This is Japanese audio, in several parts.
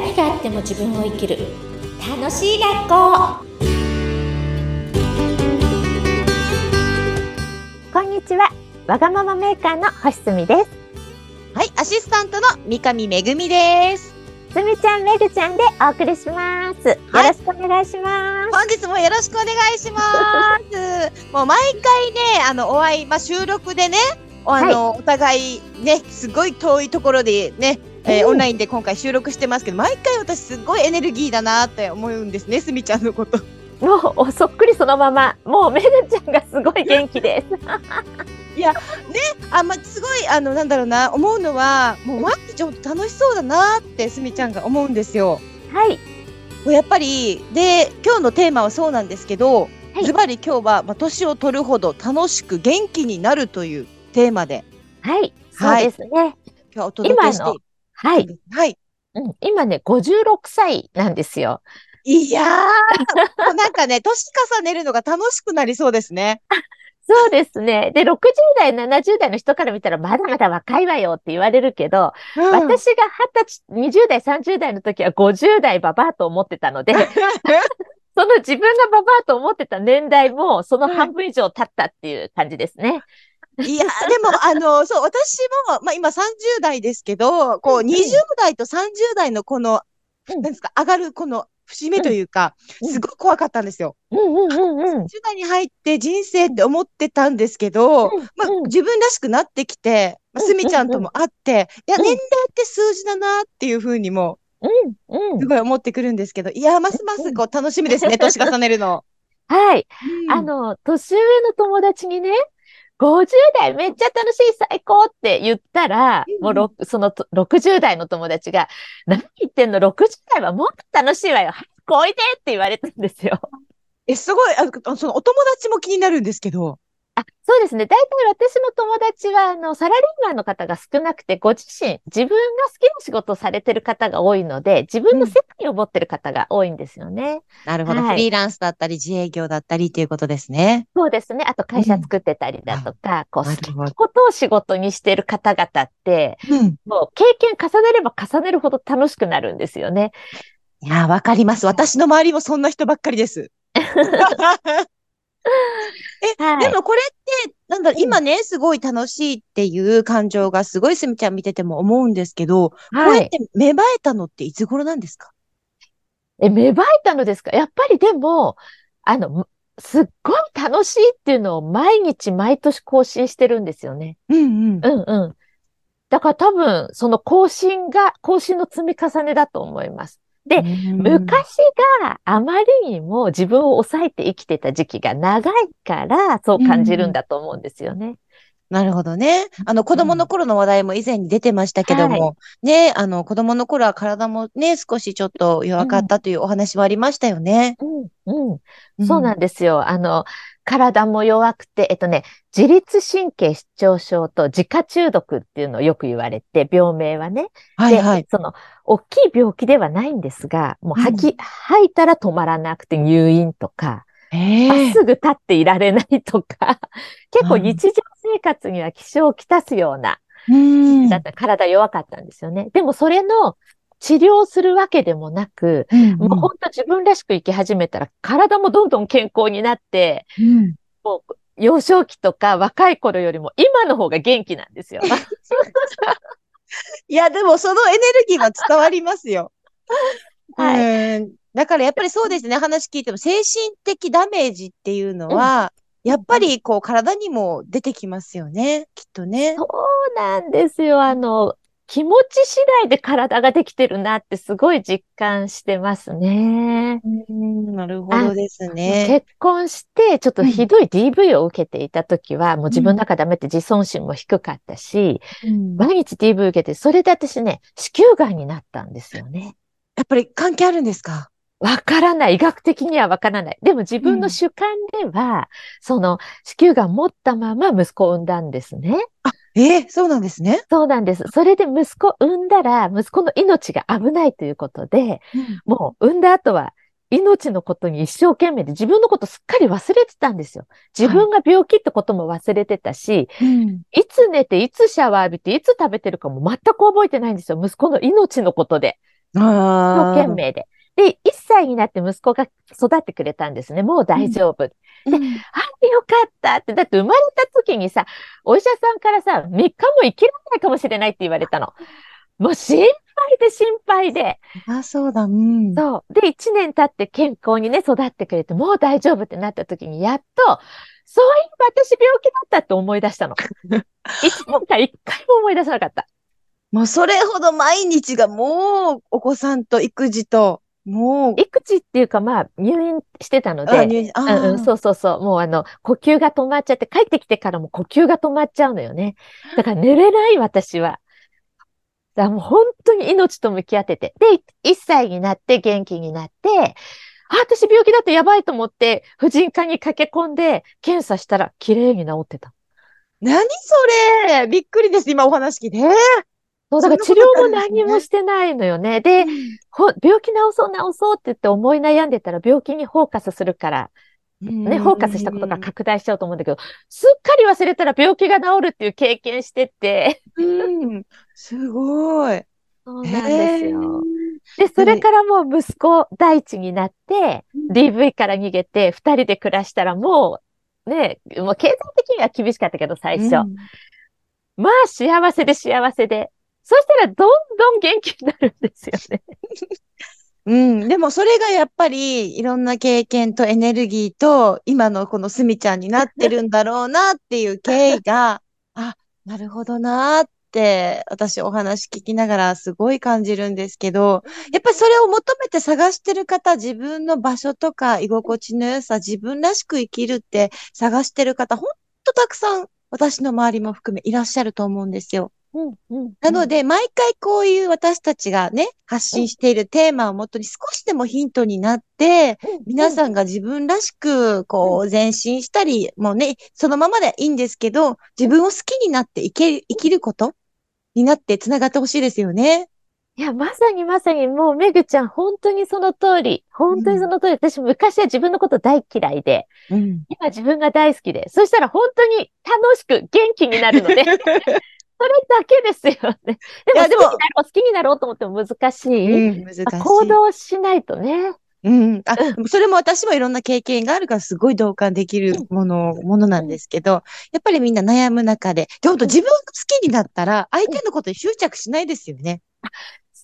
何があっても自分を生きる。楽しい学校。こんにちは。わがままメーカーの星住です。はい、アシスタントの三上めぐみです。すみちゃんめぐちゃんでお送りします。よろしくお願いします、本日もよろしくお願いします。もう毎回ね、あの、お会い、まあ、収録でね、あの、お互いね、すごい遠いところでね、えーうんオンラインで今回収録してますけど、毎回私すごいエネルギーだなって思うんですね、すみちゃんのこと。もうおそっくりそのまま。もうめぐちゃんがすごい元気です。あ、まあ、すごい、あの、なんだろうな、思うのは、もう毎日ちょっと楽しそうだなって、すみちゃんが思うんですよ。はい。もうやっぱり、で、今日のテーマはそうなんですけど、はい。ズバリ今日は、まあ、年を取るほど楽しく元気になるというテーマで、はい。そうはいですね。今日はお届けしてはい、はい。うん、今ね56歳なんですよいやー、なんかね、年重ねるのが楽しくなりそうですね。そうですね。で、60代、70代の人から見たらまだまだ若いわよって言われるけど、うん私が20歳、20代、30代の時は50代ババアと思ってたので、その自分がババアと思ってた年代もその半分以上経ったっていう感じですね。いやー、でも、あの、そう、私も、まあ、今30代ですけど、こう、うん20代と30代のこの、うん。なんですか、上がるこの節目というか、うん。すごい怖かったんですよ。うんうんうんうん。10代に入って人生って思ってたんですけど、まあうん、自分らしくなってきて、まあ、うんすみちゃんとも会って、いや、うん。年齢って数字だなっていうふうにも、うん。うん。す。ごい思ってくるんですけど、いや、ますますこう楽しみですね、年重ねるの。はい。うん。あの、年上の友達にね、50代めっちゃ楽しい最高って言ったら、うんもうろそのと60代の友達が、何言ってんの ?60 代はもっと楽しいわよ。早くおいでって言われたんですよ。え、すごい、あそのお友達も気になるんですけど、あ、そうですね。大体私の友達は、あの、サラリーマンの方が少なくて、ご自身、自分が好きな仕事をされてる方が多いので、自分の世界を持ってる方が多いんですよね。なるほど、はいフリーランスだったり、自営業だったりっていうことですね。そうですね。あと会社作ってたりだとか、こう、好きなことを仕事にしている方々って、うん。もう経験重ねれば重ねるほど楽しくなるんですよね。いや、わかります。私の周りもそんな人ばっかりです。はい。でもこれって、なんだろ今ね、すごい楽しいっていう感情がすごいすみちゃん見てても思うんですけど、こうはい。やって芽生えたのっていつ頃なんですか？え、芽生えたのですか？やっぱりでも、あの、すっごい楽しいっていうのを毎日毎年更新してるんですよね。うんうん。うんうん。だから多分、その更新が、更新の積み重ねだと思います。で、昔があまりにも自分を抑えて生きてた時期が長いから、そう感じるんだと思うんですよね。なるほどね。あの、子供の頃の話題も以前に出てましたけども、ね、あの、子供の頃は体もね、少しちょっと弱かったというお話もありましたよね。うん、うん。そうなんですよ。あの、体も弱くて、えっとね、自律神経失調症と自家中毒っていうのをよく言われて、病名はね。で、はいはい。その、大きい病気ではないんですが、もう吐き、吐いたら止まらなくて入院とか、まっええすぐ立っていられないとか、結構うん日常生活には支障をきたすような、うん。だった体弱かったんですよね。でもそれの治療するわけでもなく、うんもう本当自分らしく生き始めたら体もどんどん健康になって、うんもう幼少期とか若い頃よりも今の方が元気なんですよ。いや、でもそのエネルギーは伝わりますよ。はいうん。だからやっぱりそうですね、話聞いても精神的ダメージっていうのは、やっぱりこう体にも出てきますよね、きっとね。そうなんですよ。あの、気持ち次第で体ができてるなってすごい実感してますね。うん、なるほどですね。結婚して、ちょっとひどい DV を受けていた時は、もう自分の中ダメって自尊心も低かったし、うん毎日 DV 受けて、それで私ね、子宮がんになったんですよね。やっぱり関係あるんですか？わからない。医学的にはわからない。でも自分の主観では、その子宮がん持ったまま息子を産んだんですね。ええそうなんですね。そうなんです。それで息子産んだら、息子の命が危ないということで、もう産んだ後は命のことに一生懸命で自分のことすっかり忘れてたんですよ。自分が病気ってことも忘れてたし、うん。いつ寝て、いつシャワー浴びて、いつ食べてるかも全く覚えてないんですよ。息子の命のことで。一生懸命で。で、1歳になって息子が育ってくれたんですね。もう大丈夫。で、あ、よかったって。だって生まれた時にさ、お医者さんからさ、3日も生きられないかもしれないって言われたの。もう心配で心配で。あ、そうだ。うん。そう。で、1年経って健康にね、育ってくれて、もう大丈夫ってなった時に、やっと、そういえば私病気だったって思い出したの。一も回一回も思い出さなかった。もうそれほど毎日がもうお子さんと育児と、もう。育児っていうかまあ入院してたので、うんうん、そうそうそう、もうあの呼吸が止まっちゃって帰ってきてからも呼吸が止まっちゃうのよね。だから寝れない私は。だからもう本当に命と向き合ってて。で、1歳になって元気になって、あ、私病気だってやばいと思って、婦人科に駆け込んで、検査したら綺麗に治ってた。何それびっくりです、今お話聞いて。そう、だから治療も何もしてないのよね。で、病気治そう治そうって言って思い悩んでたら病気にフォーカスするから、ね、フォーカスしたことが拡大しちゃうと思うんだけど、すっかり忘れたら病気が治るっていう経験してて。うん、すごい。そうなんですよ。で、それからもう息子第一になって、DV から逃げて、二人で暮らしたらもう、ね、もう経済的には厳しかったけど、最初。うん、まあ、幸せで幸せで。そしたら、どんどん元気になるんですよね。うん。でもそれがやっぱりいろんな経験とエネルギーと今のこのすみちゃんになってるんだろうなっていう経緯が、あ、なるほどなって私お話聞きながらすごい感じるんですけど、やっぱりそれを求めて探してる方、自分の場所とか居心地の良さ、自分らしく生きるって探してる方、ほんとたくさん私の周りも含めいらっしゃると思うんですよ。うんうん、なので、毎回こういう私たちがね、発信しているテーマをもとに少しでもヒントになって、皆さんが自分らしく、こう、前進したり、もうね、そのままでいいんですけど、自分を好きになって生き生きることになって繋がってほしいですよね。いや、まさにまさにもうめぐちゃん、本当にその通り。本当にその通り。うん、私昔は自分のこと大嫌いで、うん、今自分が大好きで、そしたら本当に楽しく元気になるので、それだけですよね。でも、でも好きになろう、と思っても難しい。うん、難しい。行動しないとね。うん。あ、それも私もいろんな経験があるからすごい同感できるもの、ものなんですけど、やっぱりみんな悩む中で、で、本当自分が好きになったら相手のことに執着しないですよね。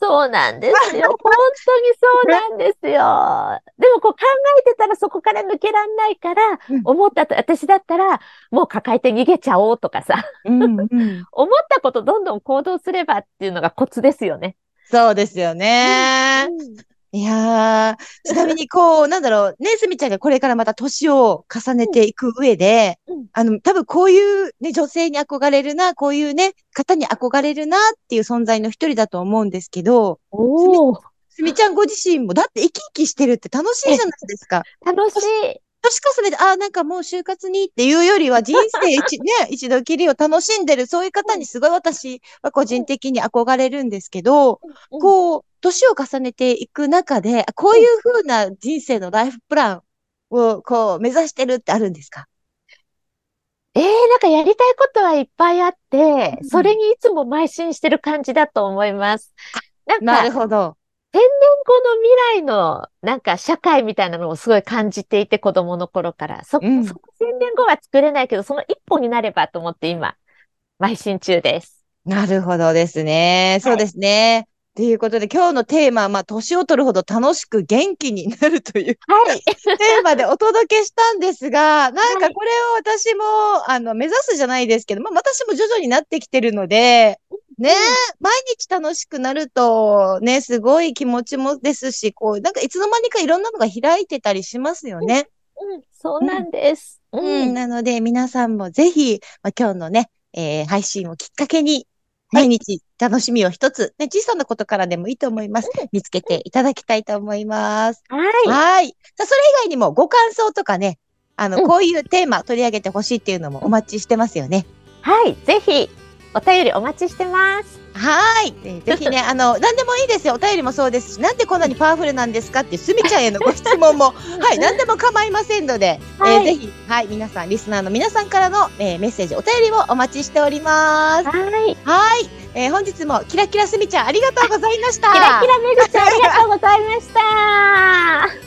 そうなんですよ。本当にそうなんですよ。でもこう考えてたらそこから抜けらんないから、うん、思ったと、私だったらもう抱えて逃げちゃおうとかさ、うんうん、思ったことどんどん行動すればっていうのがコツですよね。そうですよね。うんいやー、ちなみにこう、なんだろう、ね、すみちゃんがこれからまた年を重ねていく上で、うん、あの、多分こういうね、女性に憧れるな、こういうね、方に憧れるなっていう存在の一人だと思うんですけど、おすみちゃんご自身も、だって生き生きしてるって楽しいじゃないですか。楽しい。年重ねて、ああ、なんかもう就活にっていうよりは 人生一、ね、一度きりを楽しんでる、そういう方にすごい私は個人的に憧れるんですけど、こう、年を重ねていく中で、こういう風な人生のライフプランをこう目指してるってあるんですか？ええー、なんかやりたいことはいっぱいあって、それにいつも邁進してる感じだと思います。なんか、なるほど。千年後の未来のなんか社会みたいなのをすごい感じていて子供の頃から。そ、うん、そ千年後は作れないけど、その一歩になればと思って今、邁進中です。なるほどですね。そうですね。ということで、今日のテーマは、まあ、年を取るほど楽しく元気になるという、はい、テーマでお届けしたんですが、なんかこれを私も、あの、目指すじゃないですけど、まあ、私も徐々になってきてるので、ね、うん、毎日楽しくなると、ね、すごい気持ちもですし、こう、なんかいつの間にかいろんなのが開いてたりしますよね。うん、そうなんです。うん、うん、なので、皆さんもぜひ、まあ、今日のね、えー、配信をきっかけに、毎日楽しみを一つ、ね、小さなことからでもいいと思います。見つけていただきたいと思います。はい。はい。さあ、それ以外にもご感想とかね、あの、うん、こういうテーマ取り上げてほしいっていうのもお待ちしてますよね。はい。ぜひ、お便りお待ちしてます。はい。ぜひね、あの、何でもいいでですよ。お便りもそうですし、なんでこんなにパワフルなんですか？っていうすみちゃんへのご質問も、はい、何でも構いませんので、はいえーぜひ、はい、皆さん、リスナーの皆さんからの、えーメッセージ、お便りをお待ちしております。はい。はい、えー本日もキラキラすみちゃんありがとうございました。キラキラめぐちゃんありがとうございました。